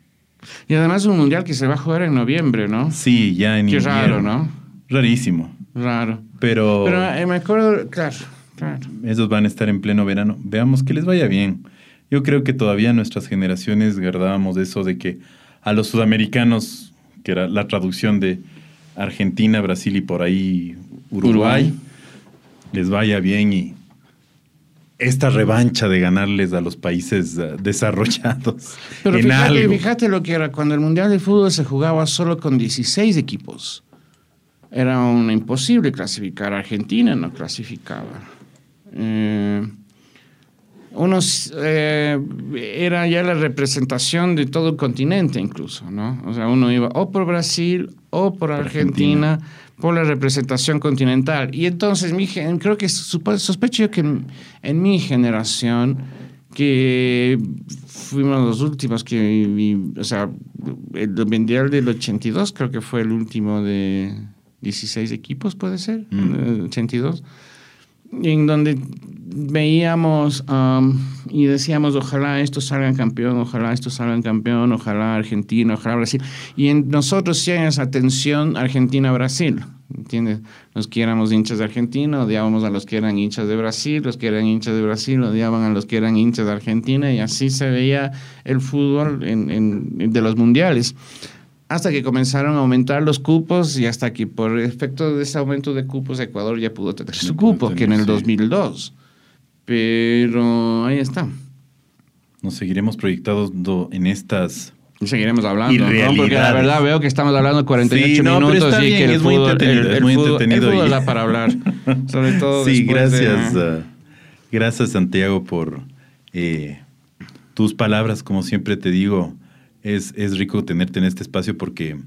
B: Y además un mundial que se va a jugar en noviembre, ¿no?
A: sí, ya en
B: Qué
A: invierno.
B: raro, ¿no?
A: Rarísimo.
B: Raro.
A: Pero,
B: Pero eh, me acuerdo, claro, claro.
A: esos van a estar en pleno verano. Veamos que les vaya bien. Yo creo que todavía nuestras generaciones guardábamos eso de que a los sudamericanos, que era la traducción de Argentina, Brasil y por ahí Uruguay,
B: Uruguay.
A: les vaya bien y esta revancha de ganarles a los países eh, desarrollados
B: Pero
A: en
B: fíjate,
A: algo.
B: fíjate lo que era cuando el Mundial de Fútbol se jugaba solo con 16 equipos. Era una imposible clasificar. Argentina no clasificaba. Eh, unos, eh, era ya la representación de todo el continente incluso, ¿no? O sea, uno iba o por Brasil o por Argentina,
A: Argentina.
B: por la representación continental. Y entonces, mi, creo que sospecho yo que en, en mi generación, que fuimos los últimos que, o sea, el Mundial del 82 creo que fue el último de 16 equipos, puede ser,
A: Mm.
B: el 82 en donde veíamos um, y decíamos ojalá estos salgan campeón, ojalá estos salgan campeón, ojalá Argentina, ojalá Brasil. Y en nosotros sí hay esa tensión Argentina-Brasil, ¿entiendes? Los que éramos hinchas de Argentina odiábamos a los que eran hinchas de Brasil, los que eran hinchas de Brasil odiaban a los que eran hinchas de Argentina y así se veía el fútbol en- en- de los mundiales hasta que comenzaron a aumentar los cupos y hasta que por efecto de ese aumento de cupos Ecuador ya pudo tener su cupo, que en el
A: tener, sí.
B: 2002. Pero ahí está.
A: Nos seguiremos proyectados do- en estas
B: seguiremos hablando, ¿no? Porque la verdad veo que estamos hablando 48
A: Sí, no,
B: minutos y
A: bien,
B: que el
A: es muy
B: fútbol,
A: entretenido,
B: el-
A: es
B: el
A: muy
B: fútbol-
A: entretenido
B: el fútbol
A: y-
B: da para hablar, <laughs> sobre todo
A: Sí,
B: después de-
A: gracias. ah, gracias, Santiago, por eh, tus palabras. Como siempre te digo, es, es rico tenerte en este espacio porque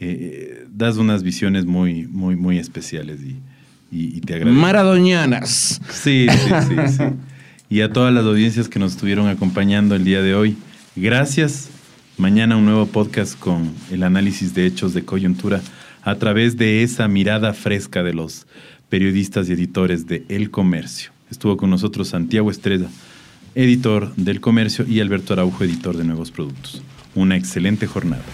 A: eh, das unas visiones muy, muy, muy especiales y, y- y te agradezco.
B: Maradonianas.
A: Sí, sí, sí, sí. y a todas las audiencias que nos estuvieron acompañando el día de hoy. Gracias. Mañana un nuevo podcast con el análisis de hechos de coyuntura a través de esa mirada fresca de los periodistas y editores de El Comercio. Estuvo con nosotros Santiago Estrella, editor del Comercio, y Alberto Araujo, editor de Nuevos Productos. Una excelente jornada.